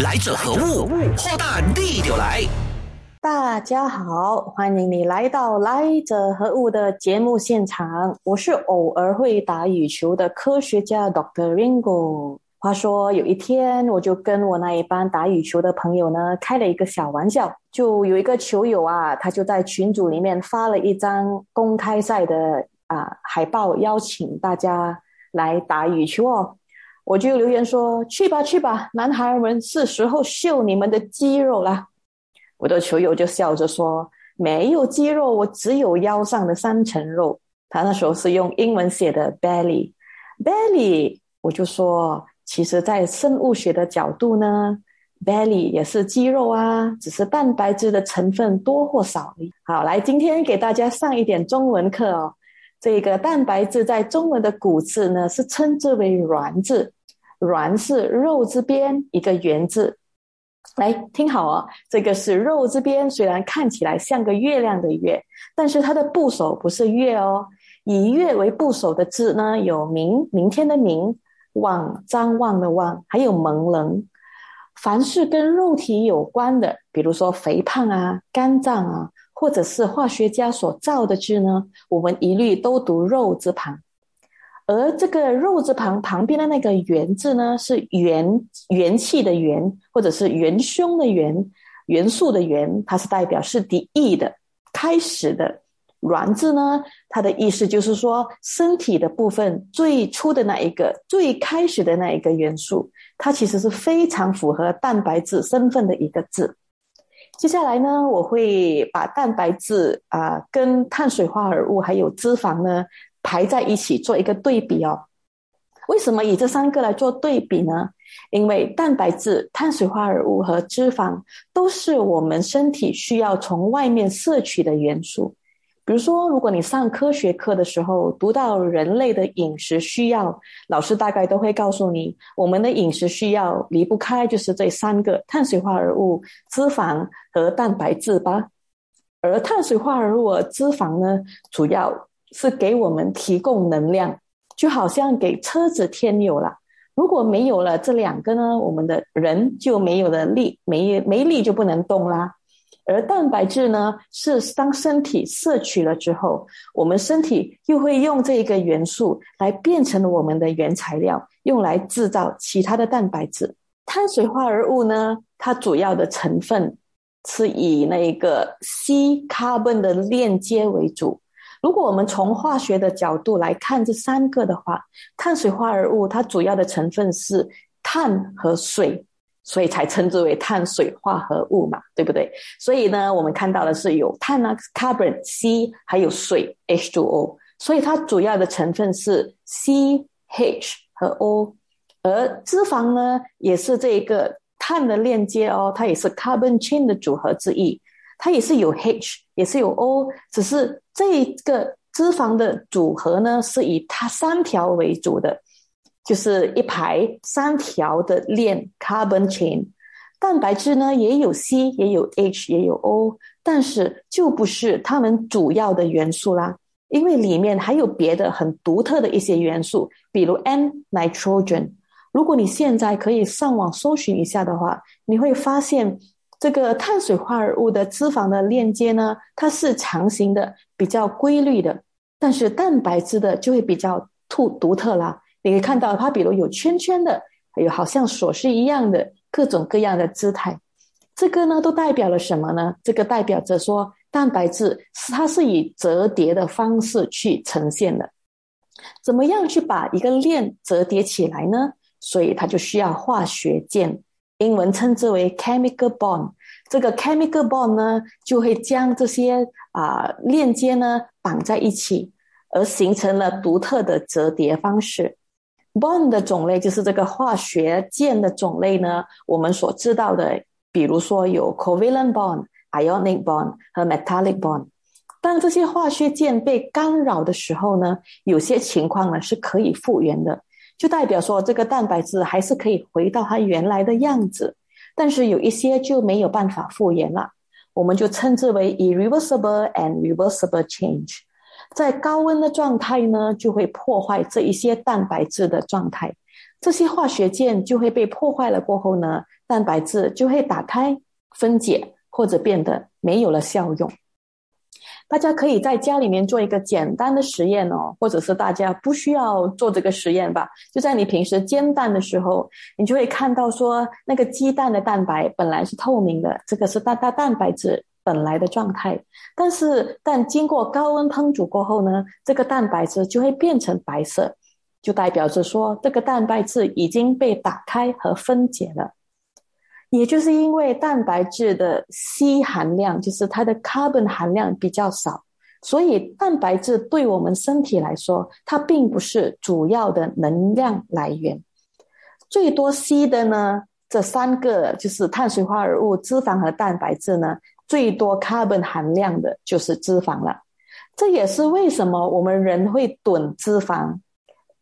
来者何物？货大地就来。大家好，欢迎你来到《来者何物》的节目现场。我是偶尔会打羽球的科学家 Dr. Ringo。话说有一天，我就跟我那一班打羽球的朋友呢开了一个小玩笑，就有一个球友啊，他就在群组里面发了一张公开赛的啊海报，邀请大家来打羽球哦。我就留言说：“去吧，去吧，男孩们，是时候秀你们的肌肉了。”我的球友就笑着说：“没有肌肉，我只有腰上的三层肉。”他那时候是用英文写的 “belly”，“belly”。我就说：“其实，在生物学的角度呢，belly 也是肌肉啊，只是蛋白质的成分多或少。”好，来，今天给大家上一点中文课哦。这个蛋白质在中文的古字呢，是称之为“软”字。软是肉之边一个圆字，来听好哦，这个是肉之边，虽然看起来像个月亮的月，但是它的部首不是月哦。以月为部首的字呢，有明明天的明，望张望的望，还有蒙棱。凡是跟肉体有关的，比如说肥胖啊、肝脏啊，或者是化学家所造的字呢，我们一律都读肉字旁。而这个肉字旁旁边的那个元字呢，是元元气的元，或者是元凶的元，元素的元，它是代表是第一的开始的。软字呢，它的意思就是说身体的部分最初的那一个最开始的那一个元素，它其实是非常符合蛋白质身份的一个字。接下来呢，我会把蛋白质啊跟碳水化合物还有脂肪呢。排在一起做一个对比哦。为什么以这三个来做对比呢？因为蛋白质、碳水化合物和脂肪都是我们身体需要从外面摄取的元素。比如说，如果你上科学课的时候读到人类的饮食需要，老师大概都会告诉你，我们的饮食需要离不开就是这三个：碳水化合物、脂肪和蛋白质吧。而碳水化合物脂肪呢，主要。是给我们提供能量，就好像给车子添油了。如果没有了这两个呢，我们的人就没有了力，没没力就不能动啦。而蛋白质呢，是当身体摄取了之后，我们身体又会用这一个元素来变成我们的原材料，用来制造其他的蛋白质。碳水化合物呢，它主要的成分是以那个 C carbon 的链接为主。如果我们从化学的角度来看这三个的话，碳水化合物它主要的成分是碳和水，所以才称之为碳水化合物嘛，对不对？所以呢，我们看到的是有碳呢，carbon C，还有水 H2O，所以它主要的成分是 C、H 和 O，而脂肪呢，也是这一个碳的链接哦，它也是 carbon chain 的组合之一。它也是有 H，也是有 O，只是这个脂肪的组合呢，是以它三条为主的，就是一排三条的链 carbon chain。蛋白质呢也有 C，也有 H，也有 O，但是就不是它们主要的元素啦，因为里面还有别的很独特的一些元素，比如 N nitrogen。如果你现在可以上网搜寻一下的话，你会发现。这个碳水化合物的脂肪的链接呢，它是长形的，比较规律的；但是蛋白质的就会比较突独特啦。你可以看到它，比如有圈圈的，还有好像锁匙一样的各种各样的姿态。这个呢，都代表了什么呢？这个代表着说，蛋白质是它是以折叠的方式去呈现的。怎么样去把一个链折叠起来呢？所以它就需要化学键。英文称之为 chemical bond，这个 chemical bond 呢，就会将这些啊链接呢绑在一起，而形成了独特的折叠方式。bond 的种类就是这个化学键的种类呢，我们所知道的，比如说有 covalent bond、ionic bond 和 metallic bond。当这些化学键被干扰的时候呢，有些情况呢是可以复原的。就代表说，这个蛋白质还是可以回到它原来的样子，但是有一些就没有办法复原了，我们就称之为 irreversible and reversible change。在高温的状态呢，就会破坏这一些蛋白质的状态；这些化学键就会被破坏了。过后呢，蛋白质就会打开、分解或者变得没有了效用。大家可以在家里面做一个简单的实验哦，或者是大家不需要做这个实验吧。就在你平时煎蛋的时候，你就会看到说，那个鸡蛋的蛋白本来是透明的，这个是蛋蛋蛋白质本来的状态。但是，但经过高温烹煮过后呢，这个蛋白质就会变成白色，就代表着说，这个蛋白质已经被打开和分解了。也就是因为蛋白质的 C 含量，就是它的 carbon 含量比较少，所以蛋白质对我们身体来说，它并不是主要的能量来源。最多 C 的呢，这三个就是碳水化合物、脂肪和蛋白质呢，最多 carbon 含量的就是脂肪了。这也是为什么我们人会囤脂肪。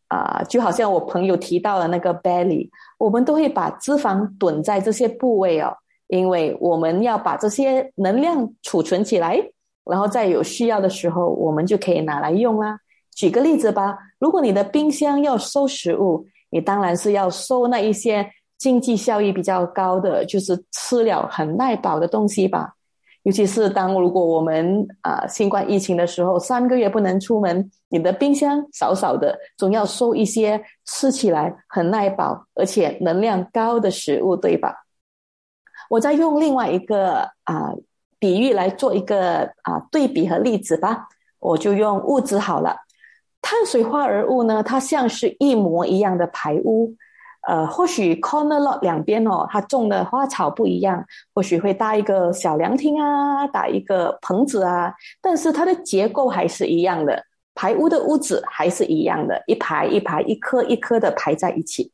啊，就好像我朋友提到的那个 belly，我们都会把脂肪囤在这些部位哦，因为我们要把这些能量储存起来，然后在有需要的时候，我们就可以拿来用啦。举个例子吧，如果你的冰箱要收食物，你当然是要收那一些经济效益比较高的，就是吃了很耐饱的东西吧。尤其是当如果我们啊新冠疫情的时候，三个月不能出门，你的冰箱少少的，总要收一些吃起来很耐饱而且能量高的食物，对吧？我再用另外一个啊比喻来做一个啊对比和例子吧，我就用物质好了，碳水化合物呢，它像是一模一样的排污。呃，或许 corner lot 两边哦，它种的花草不一样，或许会搭一个小凉亭啊，搭一个棚子啊，但是它的结构还是一样的，排污的屋子还是一样的，一排一排，一颗一颗的排在一起。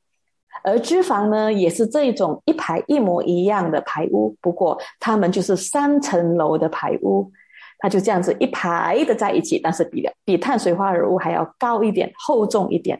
而脂肪呢，也是这种一排一模一样的排污，不过它们就是三层楼的排污，它就这样子一排的在一起，但是比比碳水化合物还要高一点，厚重一点。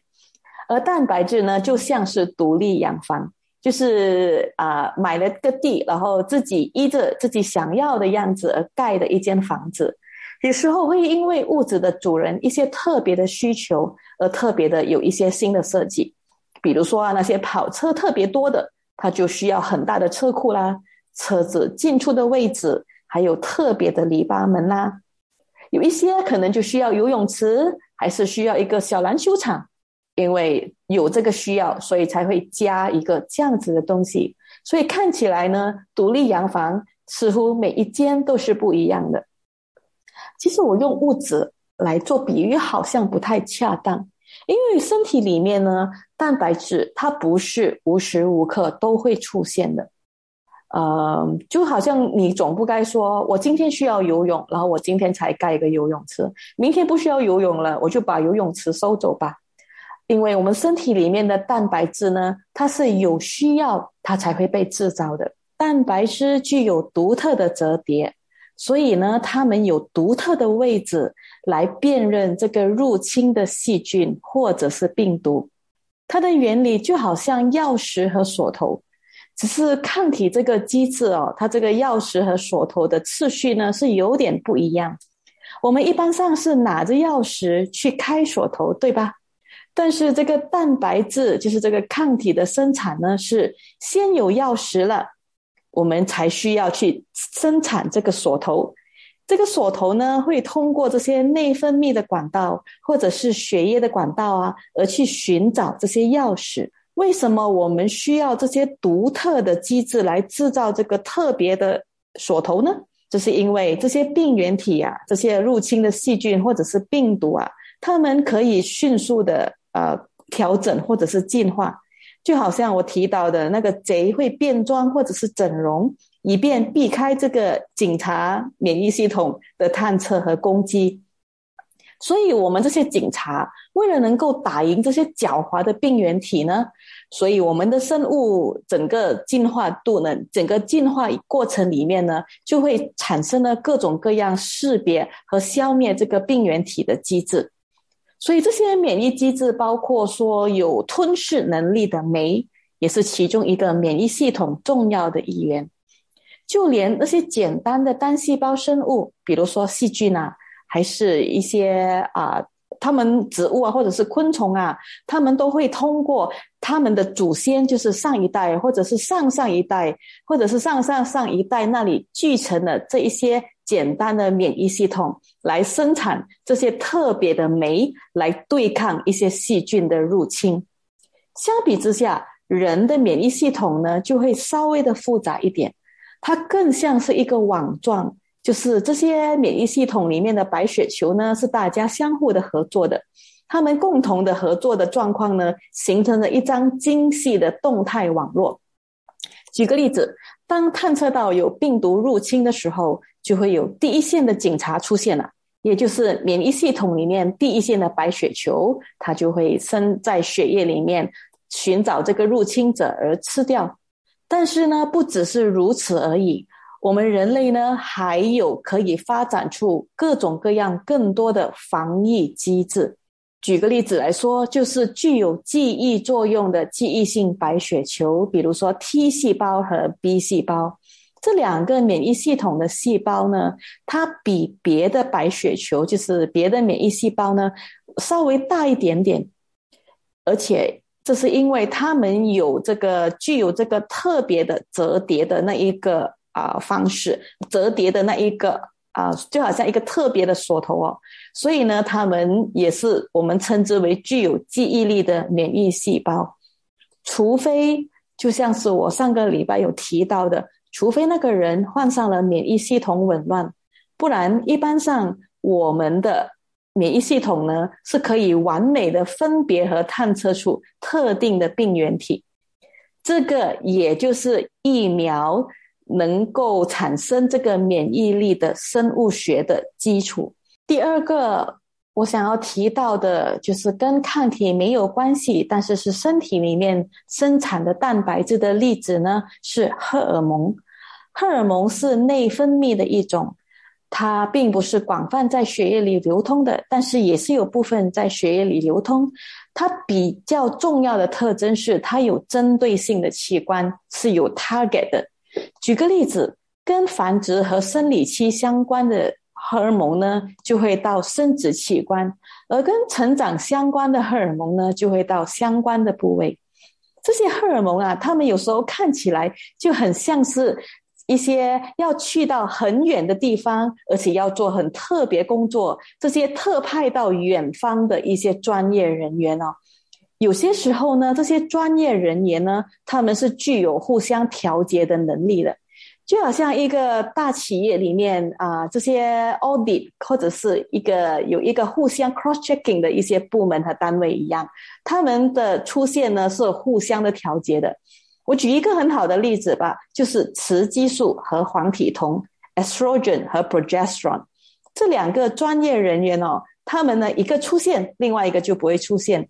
而蛋白质呢，就像是独立洋房，就是啊，买了个地，然后自己依着自己想要的样子而盖的一间房子。有时候会因为屋子的主人一些特别的需求，而特别的有一些新的设计。比如说啊，那些跑车特别多的，它就需要很大的车库啦，车子进出的位置还有特别的篱笆门啦。有一些可能就需要游泳池，还是需要一个小篮球场。因为有这个需要，所以才会加一个这样子的东西。所以看起来呢，独立洋房似乎每一间都是不一样的。其实我用物质来做比喻好像不太恰当，因为身体里面呢，蛋白质它不是无时无刻都会出现的。呃，就好像你总不该说我今天需要游泳，然后我今天才盖一个游泳池，明天不需要游泳了，我就把游泳池收走吧。因为我们身体里面的蛋白质呢，它是有需要它才会被制造的。蛋白质具有独特的折叠，所以呢，它们有独特的位置来辨认这个入侵的细菌或者是病毒。它的原理就好像钥匙和锁头，只是抗体这个机制哦，它这个钥匙和锁头的次序呢是有点不一样。我们一般上是拿着钥匙去开锁头，对吧？但是这个蛋白质就是这个抗体的生产呢，是先有钥匙了，我们才需要去生产这个锁头。这个锁头呢，会通过这些内分泌的管道或者是血液的管道啊，而去寻找这些钥匙。为什么我们需要这些独特的机制来制造这个特别的锁头呢？这是因为这些病原体啊，这些入侵的细菌或者是病毒啊，它们可以迅速的。呃，调整或者是进化，就好像我提到的那个贼会变装或者是整容，以便避开这个警察免疫系统的探测和攻击。所以，我们这些警察为了能够打赢这些狡猾的病原体呢，所以我们的生物整个进化度呢，整个进化过程里面呢，就会产生了各种各样识别和消灭这个病原体的机制。所以这些免疫机制包括说有吞噬能力的酶，也是其中一个免疫系统重要的一员。就连那些简单的单细胞生物，比如说细菌啊，还是一些啊他们植物啊，或者是昆虫啊，他们都会通过他们的祖先，就是上一代，或者是上上一代，或者是上上上一代那里继承的这一些简单的免疫系统，来生产这些特别的酶，来对抗一些细菌的入侵。相比之下，人的免疫系统呢，就会稍微的复杂一点，它更像是一个网状。就是这些免疫系统里面的白血球呢，是大家相互的合作的，他们共同的合作的状况呢，形成了一张精细的动态网络。举个例子，当探测到有病毒入侵的时候，就会有第一线的警察出现了，也就是免疫系统里面第一线的白血球，它就会生在血液里面寻找这个入侵者而吃掉。但是呢，不只是如此而已。我们人类呢，还有可以发展出各种各样更多的防疫机制。举个例子来说，就是具有记忆作用的记忆性白血球，比如说 T 细胞和 B 细胞这两个免疫系统的细胞呢，它比别的白血球，就是别的免疫细胞呢，稍微大一点点，而且这是因为它们有这个具有这个特别的折叠的那一个。啊，方式折叠的那一个啊，就好像一个特别的锁头哦，所以呢，他们也是我们称之为具有记忆力的免疫细胞。除非就像是我上个礼拜有提到的，除非那个人患上了免疫系统紊乱，不然一般上我们的免疫系统呢是可以完美的分别和探测出特定的病原体。这个也就是疫苗。能够产生这个免疫力的生物学的基础。第二个，我想要提到的就是跟抗体没有关系，但是是身体里面生产的蛋白质的例子呢，是荷尔蒙。荷尔蒙是内分泌的一种，它并不是广泛在血液里流通的，但是也是有部分在血液里流通。它比较重要的特征是，它有针对性的器官，是有 target 的。举个例子，跟繁殖和生理期相关的荷尔蒙呢，就会到生殖器官；而跟成长相关的荷尔蒙呢，就会到相关的部位。这些荷尔蒙啊，它们有时候看起来就很像是一些要去到很远的地方，而且要做很特别工作，这些特派到远方的一些专业人员哦。有些时候呢，这些专业人员呢，他们是具有互相调节的能力的，就好像一个大企业里面啊，这些 audit 或者是一个有一个互相 cross checking 的一些部门和单位一样，他们的出现呢是互相的调节的。我举一个很好的例子吧，就是雌激素和黄体酮 （estrogen 和 progesterone） 这两个专业人员哦，他们呢一个出现，另外一个就不会出现。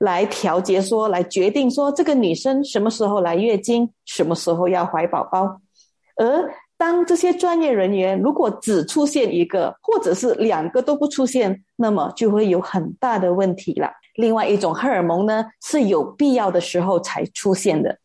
来调节，说来决定说这个女生什么时候来月经，什么时候要怀宝宝。而当这些专业人员如果只出现一个，或者是两个都不出现，那么就会有很大的问题了。另外一种荷尔蒙呢，是有必要的时候才出现的，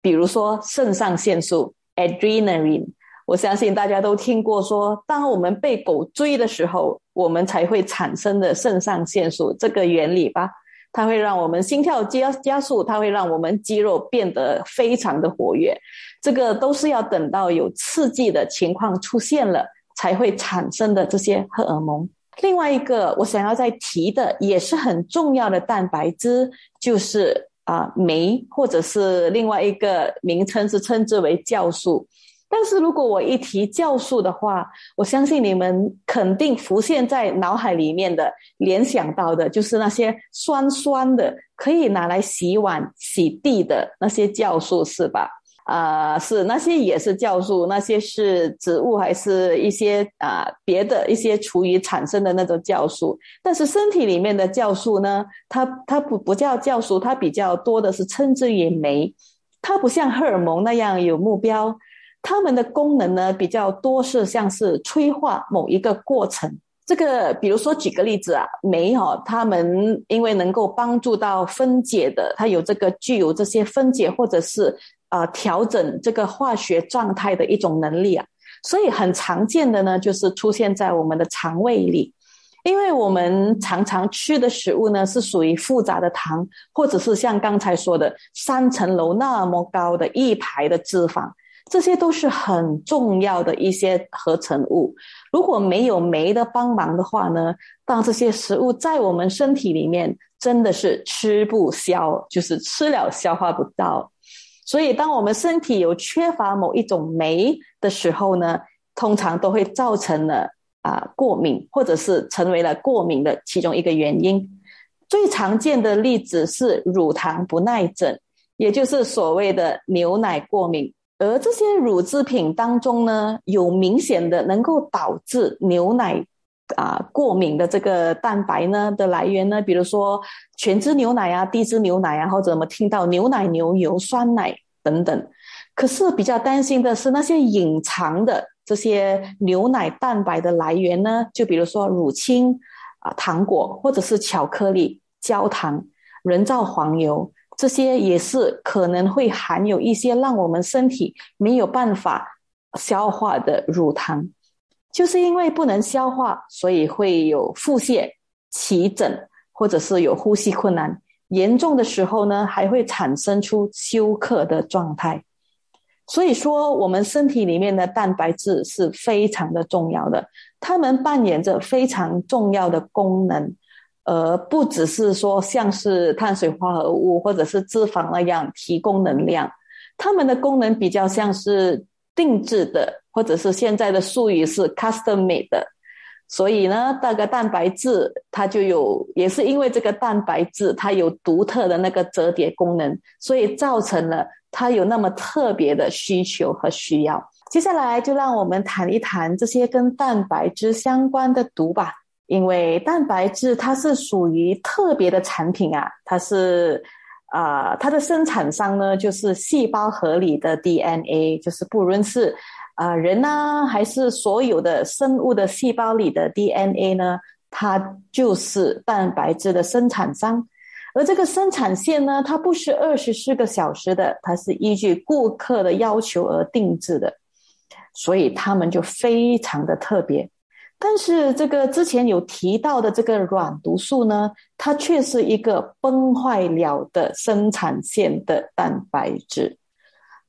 比如说肾上腺素 （adrenaline）。我相信大家都听过说，当我们被狗追的时候，我们才会产生的肾上腺素这个原理吧。它会让我们心跳加加速，它会让我们肌肉变得非常的活跃，这个都是要等到有刺激的情况出现了才会产生的这些荷尔蒙。另外一个我想要再提的也是很重要的蛋白质，就是啊酶，或者是另外一个名称是称之为酵素。但是如果我一提酵素的话，我相信你们肯定浮现在脑海里面的、联想到的，就是那些酸酸的，可以拿来洗碗、洗地的那些酵素，是吧？啊，是那些也是酵素，那些是植物还是一些啊别的一些厨余产生的那种酵素？但是身体里面的酵素呢，它它不不叫酵素，它比较多的是称之于酶，它不像荷尔蒙那样有目标。它们的功能呢比较多是像是催化某一个过程。这个比如说举个例子啊，酶哈，它们因为能够帮助到分解的，它有这个具有这些分解或者是啊调整这个化学状态的一种能力啊，所以很常见的呢就是出现在我们的肠胃里。因为我们常常吃的食物呢，是属于复杂的糖，或者是像刚才说的三层楼那么高的一排的脂肪，这些都是很重要的一些合成物。如果没有酶的帮忙的话呢，当这些食物在我们身体里面真的是吃不消，就是吃了消化不到。所以，当我们身体有缺乏某一种酶的时候呢，通常都会造成了。啊，过敏或者是成为了过敏的其中一个原因。最常见的例子是乳糖不耐症，也就是所谓的牛奶过敏。而这些乳制品当中呢，有明显的能够导致牛奶啊过敏的这个蛋白呢的来源呢，比如说全脂牛奶啊、低脂牛奶啊，或者我们听到牛奶、牛油、酸奶等等。可是比较担心的是那些隐藏的。这些牛奶蛋白的来源呢，就比如说乳清啊、糖果，或者是巧克力、焦糖、人造黄油，这些也是可能会含有一些让我们身体没有办法消化的乳糖。就是因为不能消化，所以会有腹泻、起疹，或者是有呼吸困难。严重的时候呢，还会产生出休克的状态。所以说，我们身体里面的蛋白质是非常的重要的，它们扮演着非常重要的功能，而不只是说像是碳水化合物或者是脂肪那样提供能量，它们的功能比较像是定制的，或者是现在的术语是 custom made 的。所以呢，那个蛋白质它就有，也是因为这个蛋白质它有独特的那个折叠功能，所以造成了。它有那么特别的需求和需要。接下来就让我们谈一谈这些跟蛋白质相关的毒吧。因为蛋白质它是属于特别的产品啊，它是啊，它的生产商呢就是细胞核里的 DNA，就是不论是啊人呢还是所有的生物的细胞里的 DNA 呢，它就是蛋白质的生产商。而这个生产线呢，它不是二十四个小时的，它是依据顾客的要求而定制的，所以他们就非常的特别。但是这个之前有提到的这个软毒素呢，它却是一个崩坏了的生产线的蛋白质。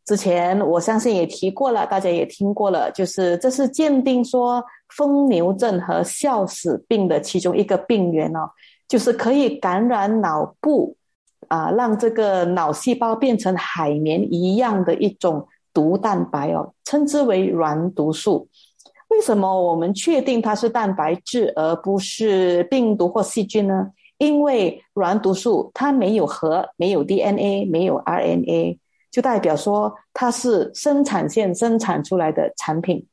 之前我相信也提过了，大家也听过了，就是这是鉴定说疯牛症和笑死病的其中一个病源哦。就是可以感染脑部，啊，让这个脑细胞变成海绵一样的一种毒蛋白哦，称之为软毒素。为什么我们确定它是蛋白质而不是病毒或细菌呢？因为软毒素它没有核，没有 DNA，没有 RNA，就代表说它是生产线生产出来的产品。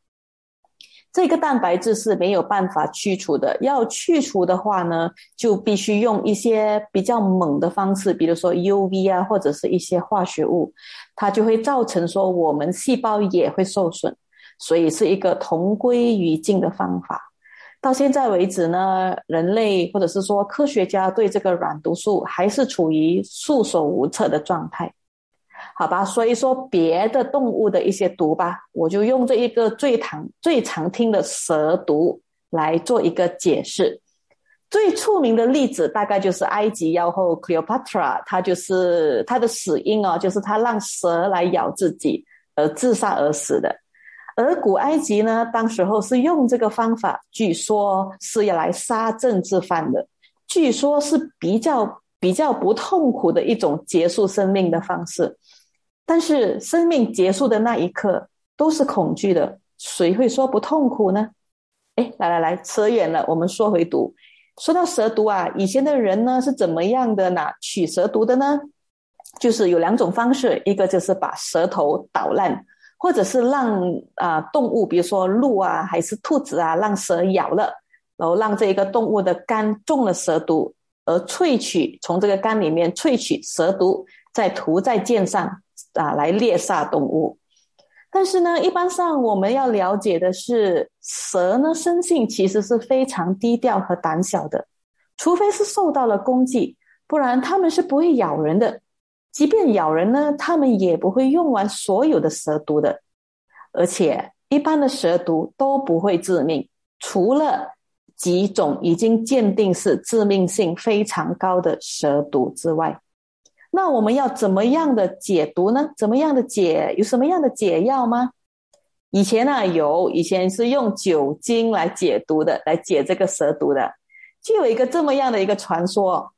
这个蛋白质是没有办法去除的，要去除的话呢，就必须用一些比较猛的方式，比如说 UV 啊，或者是一些化学物，它就会造成说我们细胞也会受损，所以是一个同归于尽的方法。到现在为止呢，人类或者是说科学家对这个软毒素还是处于束手无策的状态。好吧，所以说别的动物的一些毒吧，我就用这一个最常最常听的蛇毒来做一个解释。最出名的例子大概就是埃及妖后 Cleopatra，她就是她的死因哦，就是她让蛇来咬自己而自杀而死的。而古埃及呢，当时候是用这个方法，据说是要来杀政治犯的，据说是比较比较不痛苦的一种结束生命的方式。但是生命结束的那一刻都是恐惧的，谁会说不痛苦呢？哎，来来来，扯远了，我们说回毒。说到蛇毒啊，以前的人呢是怎么样的呢？取蛇毒的呢？就是有两种方式，一个就是把舌头捣烂，或者是让啊动物，比如说鹿啊还是兔子啊，让蛇咬了，然后让这一个动物的肝中了蛇毒，而萃取从这个肝里面萃取蛇毒，再涂在剑上。啊，来猎杀动物，但是呢，一般上我们要了解的是，蛇呢生性其实是非常低调和胆小的，除非是受到了攻击，不然它们是不会咬人的。即便咬人呢，它们也不会用完所有的蛇毒的，而且一般的蛇毒都不会致命，除了几种已经鉴定是致命性非常高的蛇毒之外，那我们要怎么样的解毒呢？怎么样的解？有什么样的解药吗？以前呢，有以前是用酒精来解毒的，来解这个蛇毒的。就有一个这么样的一个传说，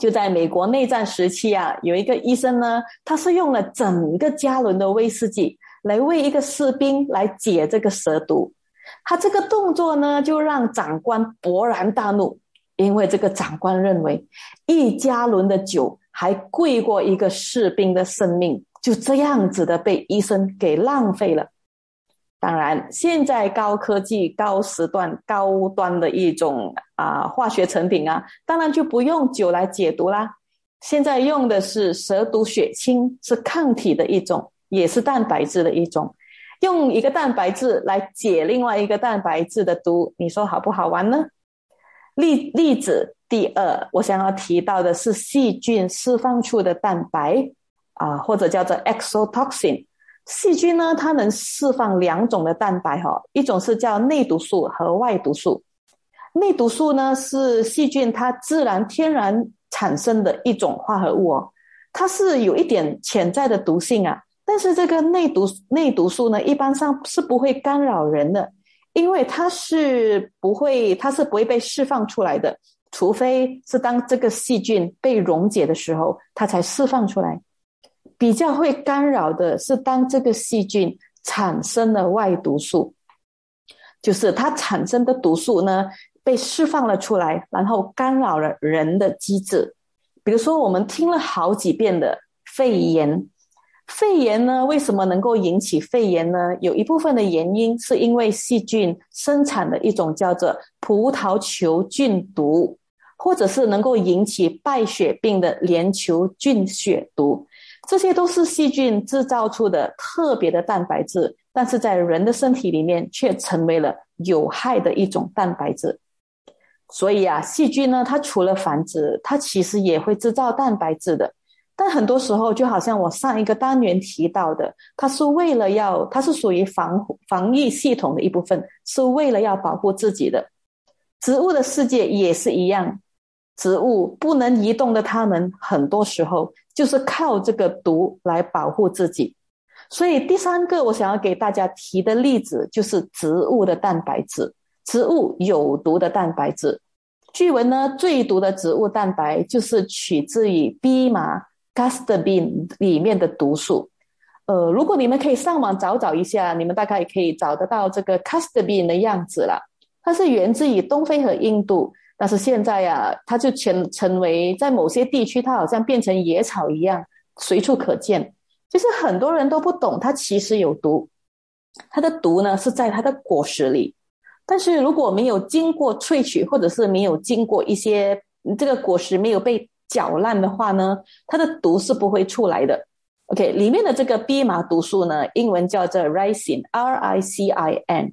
就在美国内战时期啊，有一个医生呢，他是用了整个加仑的威士忌来为一个士兵来解这个蛇毒。他这个动作呢，就让长官勃然大怒，因为这个长官认为一加仑的酒还贵过一个士兵的生命，就这样子的被医生给浪费了。当然，现在高科技、高时段、高端的一种啊化学成品啊，当然就不用酒来解毒啦。现在用的是蛇毒血清，是抗体的一种，也是蛋白质的一种，用一个蛋白质来解另外一个蛋白质的毒，你说好不好玩呢？例例子第二，我想要提到的是细菌释放出的蛋白啊，或者叫做 exotoxin。细菌呢，它能释放两种的蛋白哈，一种是叫内毒素和外毒素。内毒素呢是细菌它自然天然产生的一种化合物哦，它是有一点潜在的毒性啊。但是这个内毒内毒素呢，一般上是不会干扰人的，因为它是不会，它是不会被释放出来的，除非是当这个细菌被溶解的时候，它才释放出来。比较会干扰的是，当这个细菌产生了外毒素，就是它产生的毒素呢被释放了出来，然后干扰了人的机制。比如说，我们听了好几遍的肺炎，肺炎呢为什么能够引起肺炎呢？有一部分的原因是因为细菌生产的一种叫做葡萄球菌毒，或者是能够引起败血病的链球菌血毒。这些都是细菌制造出的特别的蛋白质，但是在人的身体里面却成为了有害的一种蛋白质。所以啊，细菌呢，它除了繁殖，它其实也会制造蛋白质的。但很多时候，就好像我上一个单元提到的，它是为了要，它是属于防防疫系统的一部分，是为了要保护自己的。植物的世界也是一样。植物不能移动的，它们很多时候就是靠这个毒来保护自己。所以第三个我想要给大家提的例子就是植物的蛋白质，植物有毒的蛋白质。据闻呢，最毒的植物蛋白就是取自于蓖麻 （castebin） 里面的毒素。呃，如果你们可以上网找找一下，你们大概也可以找得到这个 castebin 的样子了。它是源自于东非和印度。但是现在呀，它就成成为在某些地区，它好像变成野草一样，随处可见。就是很多人都不懂，它其实有毒。它的毒呢是在它的果实里，但是如果没有经过萃取，或者是没有经过一些这个果实没有被搅烂的话呢，它的毒是不会出来的。OK，里面的这个蓖麻毒素呢，英文叫做 ricin，R I C I N。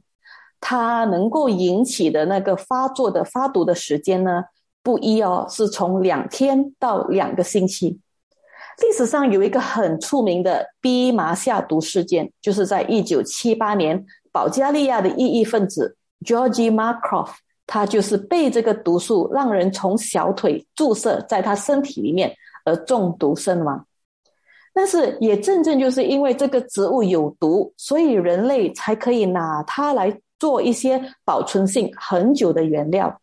它能够引起的那个发作的发毒的时间呢，不一哦，是从两天到两个星期。历史上有一个很出名的蓖麻下毒事件，就是在一九七八年，保加利亚的异议分子 Georgie Markov，他就是被这个毒素让人从小腿注射在他身体里面而中毒身亡。但是也正正就是因为这个植物有毒，所以人类才可以拿它来。做一些保存性很久的原料，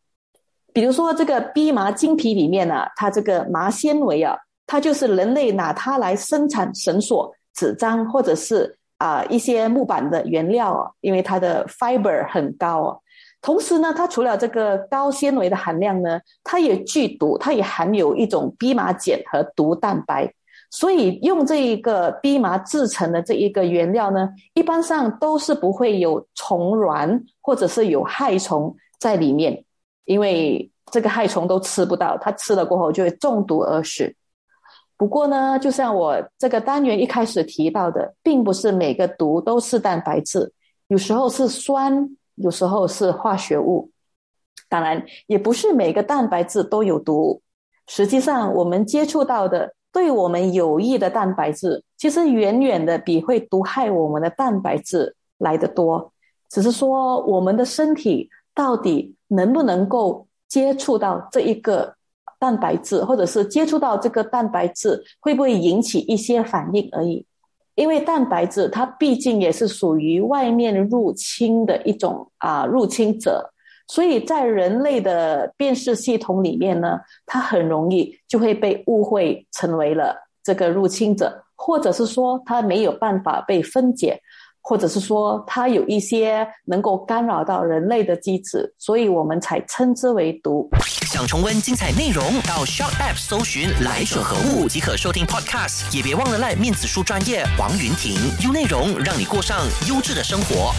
比如说这个蓖麻精皮里面呢，它这个麻纤维啊，它就是人类拿它来生产绳索、纸张或者是啊一些木板的原料啊，因为它的 fiber 很高啊。同时呢，它除了这个高纤维的含量呢，它也剧毒，它也含有一种蓖麻碱和毒蛋白。所以用这一个蓖麻制成的这一个原料呢，一般上都是不会有虫卵或者是有害虫在里面，因为这个害虫都吃不到，它吃了过后就会中毒而死。不过呢，就像我这个单元一开始提到的，并不是每个毒都是蛋白质，有时候是酸，有时候是化学物。当然，也不是每个蛋白质都有毒。实际上，我们接触到的。对我们有益的蛋白质，其实远远的比会毒害我们的蛋白质来得多。只是说，我们的身体到底能不能够接触到这一个蛋白质，或者是接触到这个蛋白质会不会引起一些反应而已。因为蛋白质它毕竟也是属于外面入侵的一种啊入侵者，所以在人类的辨识系统里面呢，它很容易就会被误会成为了这个入侵者，或者是说它没有办法被分解。或者是说它有一些能够干扰到人类的机制，所以我们才称之为毒。想重温精彩内容，到 Shop App 搜寻“来者何物”即可收听 Podcast。也别忘了赖面子书专业王云婷，用内容让你过上优质的生活。